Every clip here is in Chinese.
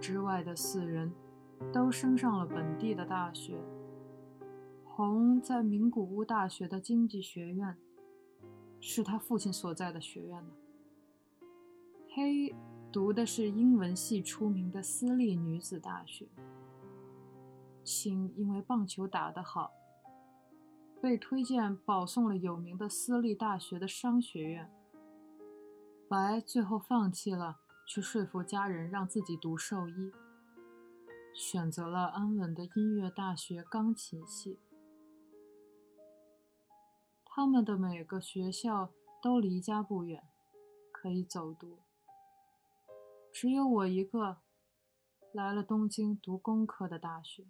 之外的四人，都升上了本地的大学。红在名古屋大学的经济学院，是他父亲所在的学院呢。黑读的是英文系出名的私立女子大学。青因为棒球打得好，被推荐保送了有名的私立大学的商学院。白最后放弃了，去说服家人让自己读兽医，选择了安稳的音乐大学钢琴系。他们的每个学校都离家不远，可以走读。只有我一个来了东京读工科的大学。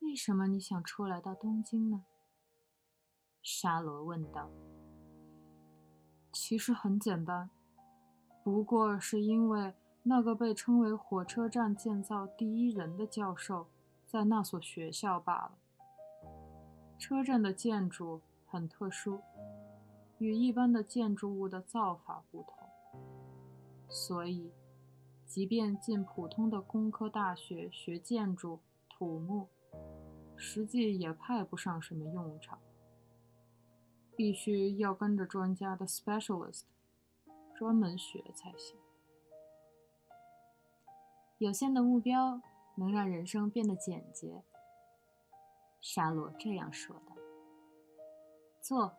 为什么你想出来到东京呢？沙罗问道。其实很简单，不过是因为那个被称为火车站建造第一人的教授在那所学校罢了。车站的建筑很特殊，与一般的建筑物的造法不同，所以，即便进普通的工科大学学建筑、土木，实际也派不上什么用场。必须要跟着专家的 specialist 专门学才行。有限的目标能让人生变得简洁。沙罗这样说的，做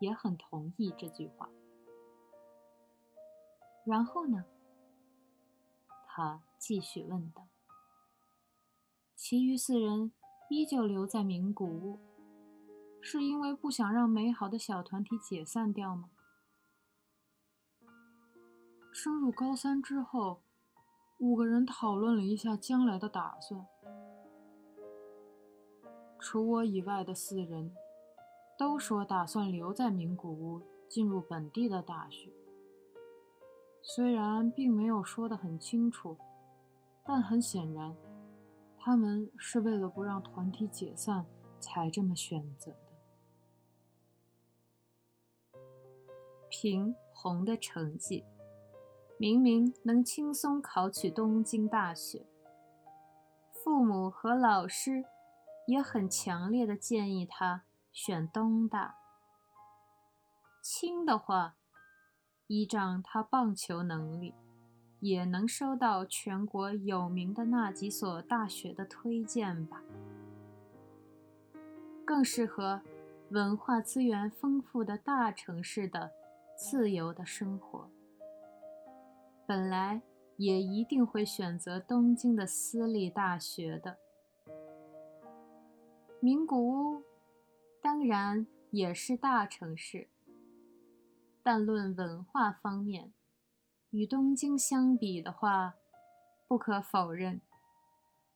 也很同意这句话。然后呢？他继续问道。其余四人依旧留在名古屋，是因为不想让美好的小团体解散掉吗？升入高三之后，五个人讨论了一下将来的打算。除我以外的四人，都说打算留在名古屋，进入本地的大学。虽然并没有说得很清楚，但很显然，他们是为了不让团体解散才这么选择的。凭红的成绩，明明能轻松考取东京大学，父母和老师。也很强烈的建议他选东大。轻的话，依仗他棒球能力，也能收到全国有名的那几所大学的推荐吧。更适合文化资源丰富的大城市的自由的生活。本来也一定会选择东京的私立大学的。名古屋当然也是大城市，但论文化方面，与东京相比的话，不可否认，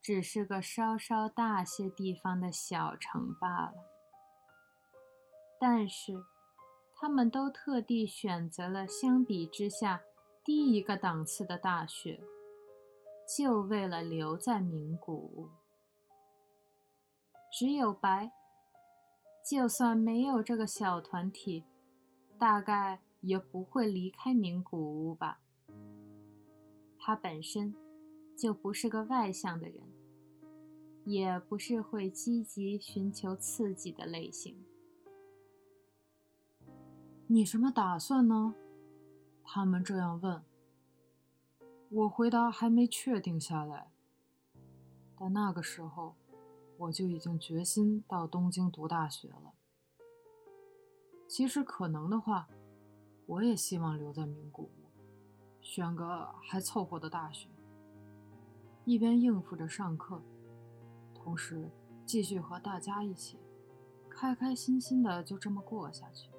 只是个稍稍大些地方的小城罢了。但是，他们都特地选择了相比之下低一个档次的大学，就为了留在名古屋。只有白，就算没有这个小团体，大概也不会离开名古屋吧。他本身就不是个外向的人，也不是会积极寻求刺激的类型。你什么打算呢？他们这样问。我回答还没确定下来，但那个时候。我就已经决心到东京读大学了。其实可能的话，我也希望留在名古屋，选个还凑合的大学，一边应付着上课，同时继续和大家一起开开心心的就这么过下去。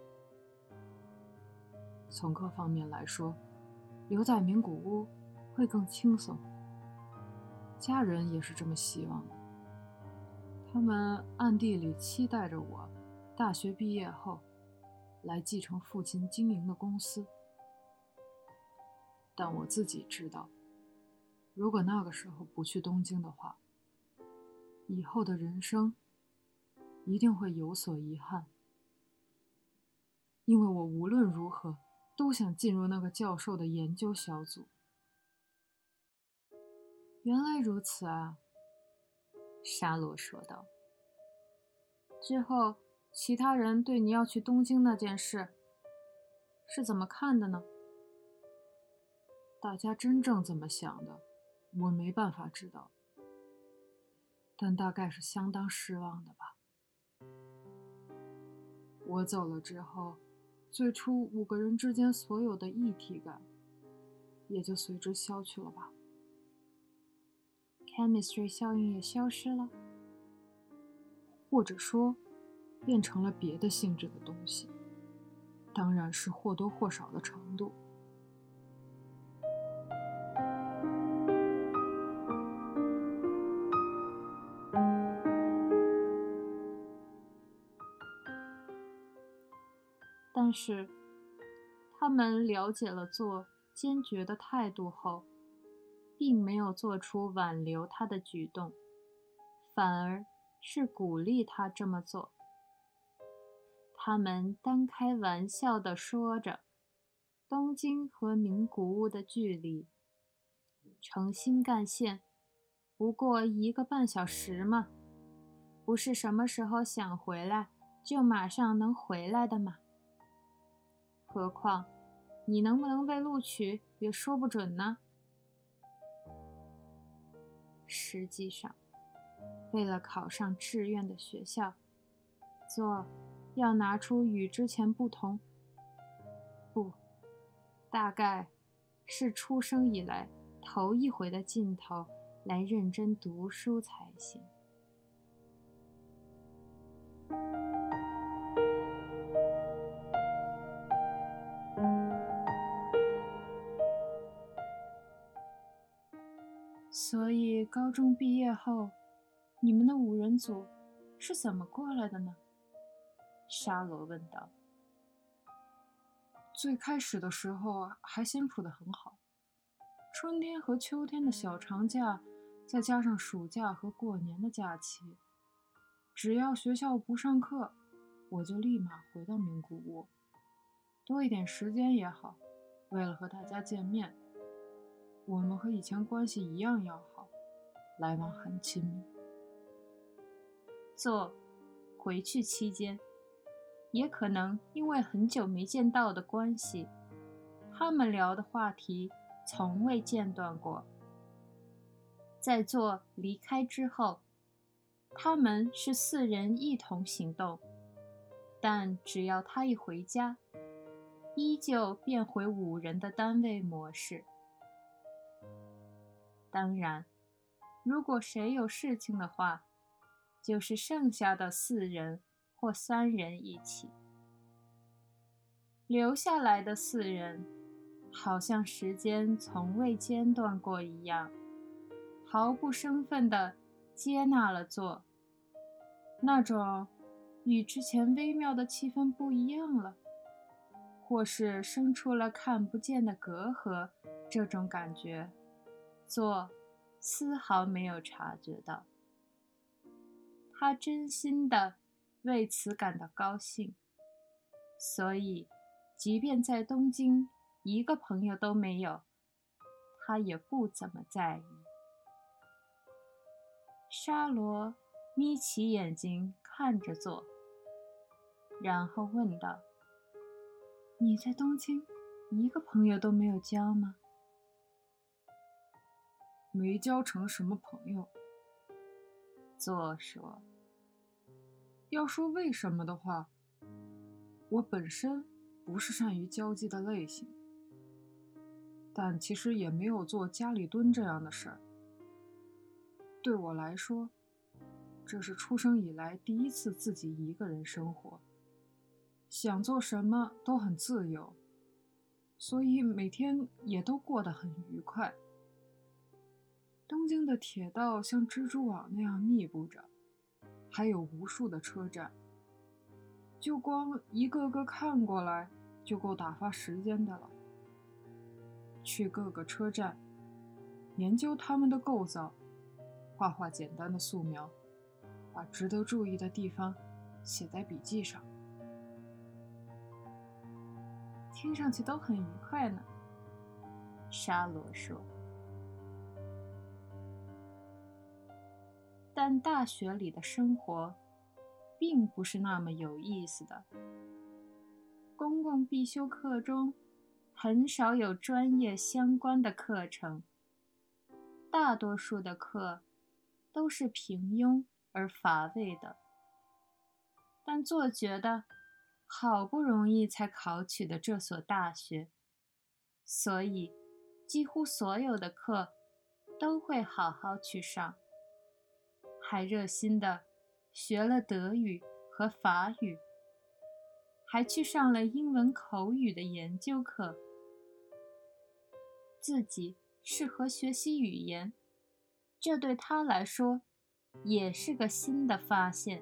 从各方面来说，留在名古屋会更轻松。家人也是这么希望的。他们暗地里期待着我，大学毕业后来继承父亲经营的公司。但我自己知道，如果那个时候不去东京的话，以后的人生一定会有所遗憾。因为我无论如何都想进入那个教授的研究小组。原来如此啊，沙罗说道。之后，其他人对你要去东京那件事是怎么看的呢？大家真正怎么想的，我没办法知道，但大概是相当失望的吧。我走了之后，最初五个人之间所有的异体感也就随之消去了吧。Chemistry 效应也消失了。或者说，变成了别的性质的东西，当然是或多或少的程度。但是，他们了解了做坚决的态度后，并没有做出挽留他的举动，反而。是鼓励他这么做。他们单开玩笑地说着：“东京和名古屋的距离，乘新干线不过一个半小时嘛，不是什么时候想回来就马上能回来的嘛。何况，你能不能被录取也说不准呢。实际上。”为了考上志愿的学校，做要拿出与之前不同，不，大概是出生以来头一回的劲头来认真读书才行。所以高中毕业后。你们的五人组是怎么过来的呢？沙罗问道。最开始的时候还相处得很好，春天和秋天的小长假，再加上暑假和过年的假期，只要学校不上课，我就立马回到名古屋，多一点时间也好。为了和大家见面，我们和以前关系一样要好，来往很亲密。做回去期间，也可能因为很久没见到的关系，他们聊的话题从未间断过。在做离开之后，他们是四人一同行动，但只要他一回家，依旧变回五人的单位模式。当然，如果谁有事情的话。就是剩下的四人或三人一起，留下来的四人，好像时间从未间断过一样，毫不生分地接纳了做。那种与之前微妙的气氛不一样了，或是生出了看不见的隔阂，这种感觉，做丝毫没有察觉到。他真心的为此感到高兴，所以，即便在东京一个朋友都没有，他也不怎么在意。沙罗眯起眼睛看着做，然后问道：“你在东京一个朋友都没有交吗？”“没交成什么朋友。”作者。要说为什么的话，我本身不是善于交际的类型，但其实也没有做家里蹲这样的事儿。对我来说，这是出生以来第一次自己一个人生活，想做什么都很自由，所以每天也都过得很愉快。东京的铁道像蜘蛛网那样密布着。还有无数的车站，就光一个个看过来就够打发时间的了。去各个车站，研究他们的构造，画画简单的素描，把值得注意的地方写在笔记上。听上去都很愉快呢。沙罗说：“但大学里的生活并不是那么有意思的。公共必修课中很少有专业相关的课程，大多数的课都是平庸而乏味的。但做觉得好不容易才考取的这所大学，所以几乎所有的课都会好好去上，还热心的学了德语和法语，还去上了英文口语的研究课。自己适合学习语言，这对他来说也是个新的发现。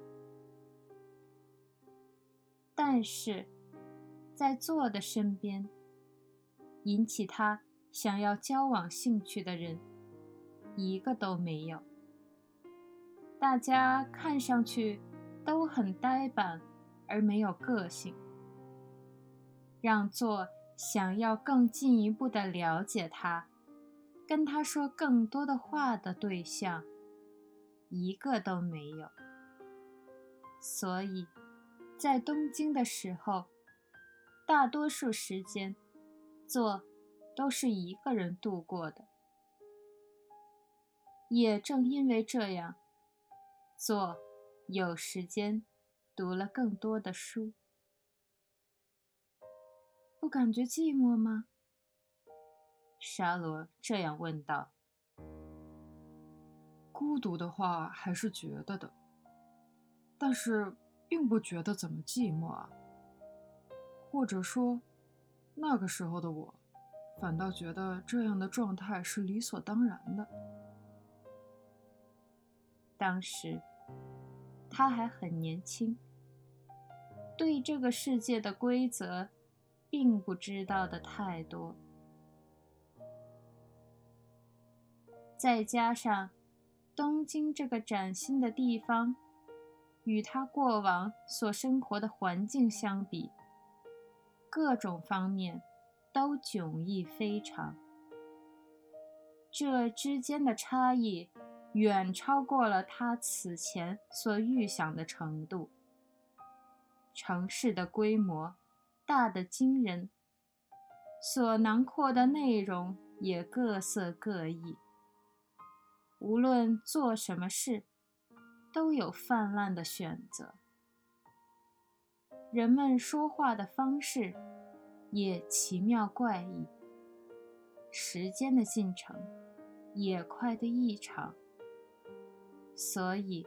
但是，在座的身边，引起他想要交往兴趣的人，一个都没有。大家看上去都很呆板，而没有个性。让座想要更进一步的了解他，跟他说更多的话的对象，一个都没有。所以。在东京的时候，大多数时间，做都是一个人度过的。也正因为这样，做有时间读了更多的书。不感觉寂寞吗？沙罗这样问道。孤独的话还是觉得的，但是。并不觉得怎么寂寞啊，或者说，那个时候的我，反倒觉得这样的状态是理所当然的。当时他还很年轻，对这个世界的规则，并不知道的太多，再加上东京这个崭新的地方。与他过往所生活的环境相比，各种方面都迥异非常。这之间的差异远超过了他此前所预想的程度。城市的规模大得惊人，所囊括的内容也各色各异。无论做什么事。都有泛滥的选择，人们说话的方式也奇妙怪异，时间的进程也快得异常，所以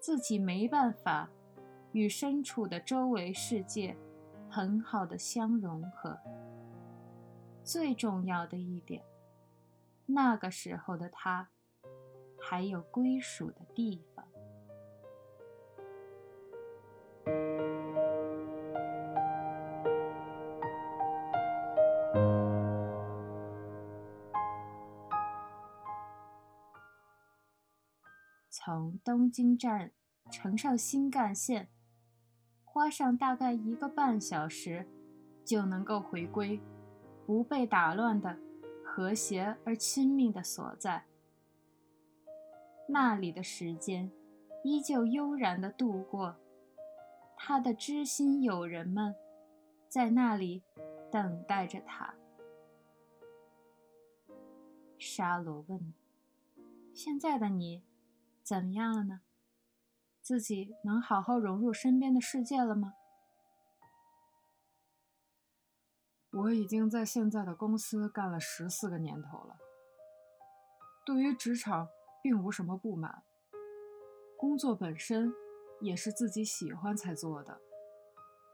自己没办法与身处的周围世界很好的相融合。最重要的一点，那个时候的他还有归属的地方。从东京站乘上新干线，花上大概一个半小时，就能够回归不被打乱的和谐而亲密的所在。那里的时间依旧悠然地度过，他的知心友人们在那里等待着他。沙罗问：“现在的你？”怎么样了呢？自己能好好融入身边的世界了吗？我已经在现在的公司干了十四个年头了，对于职场并无什么不满，工作本身也是自己喜欢才做的，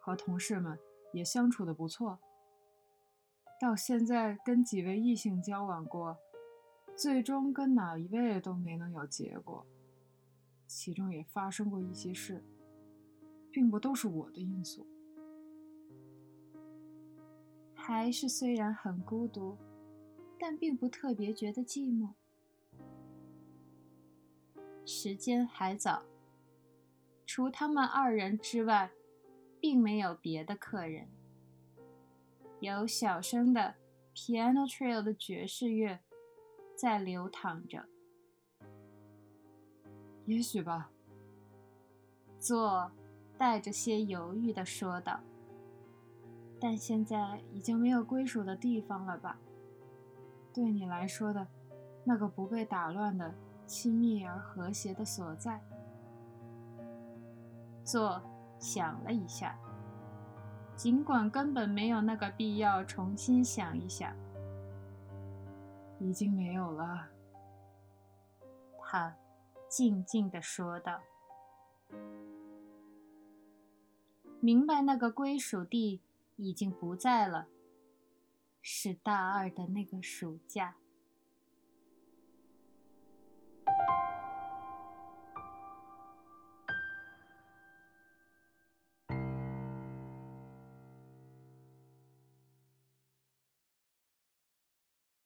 和同事们也相处的不错。到现在跟几位异性交往过，最终跟哪一位都没能有结果。其中也发生过一些事，并不都是我的因素。还是虽然很孤独，但并不特别觉得寂寞。时间还早，除他们二人之外，并没有别的客人。有小声的 piano trio 的爵士乐在流淌着。也许吧。做带着些犹豫的说道。但现在已经没有归属的地方了吧？对你来说的，那个不被打乱的、亲密而和谐的所在。做想了一下，尽管根本没有那个必要重新想一想。已经没有了，他静静地说道。明白那个归属地已经不在了，是大二的那个暑假。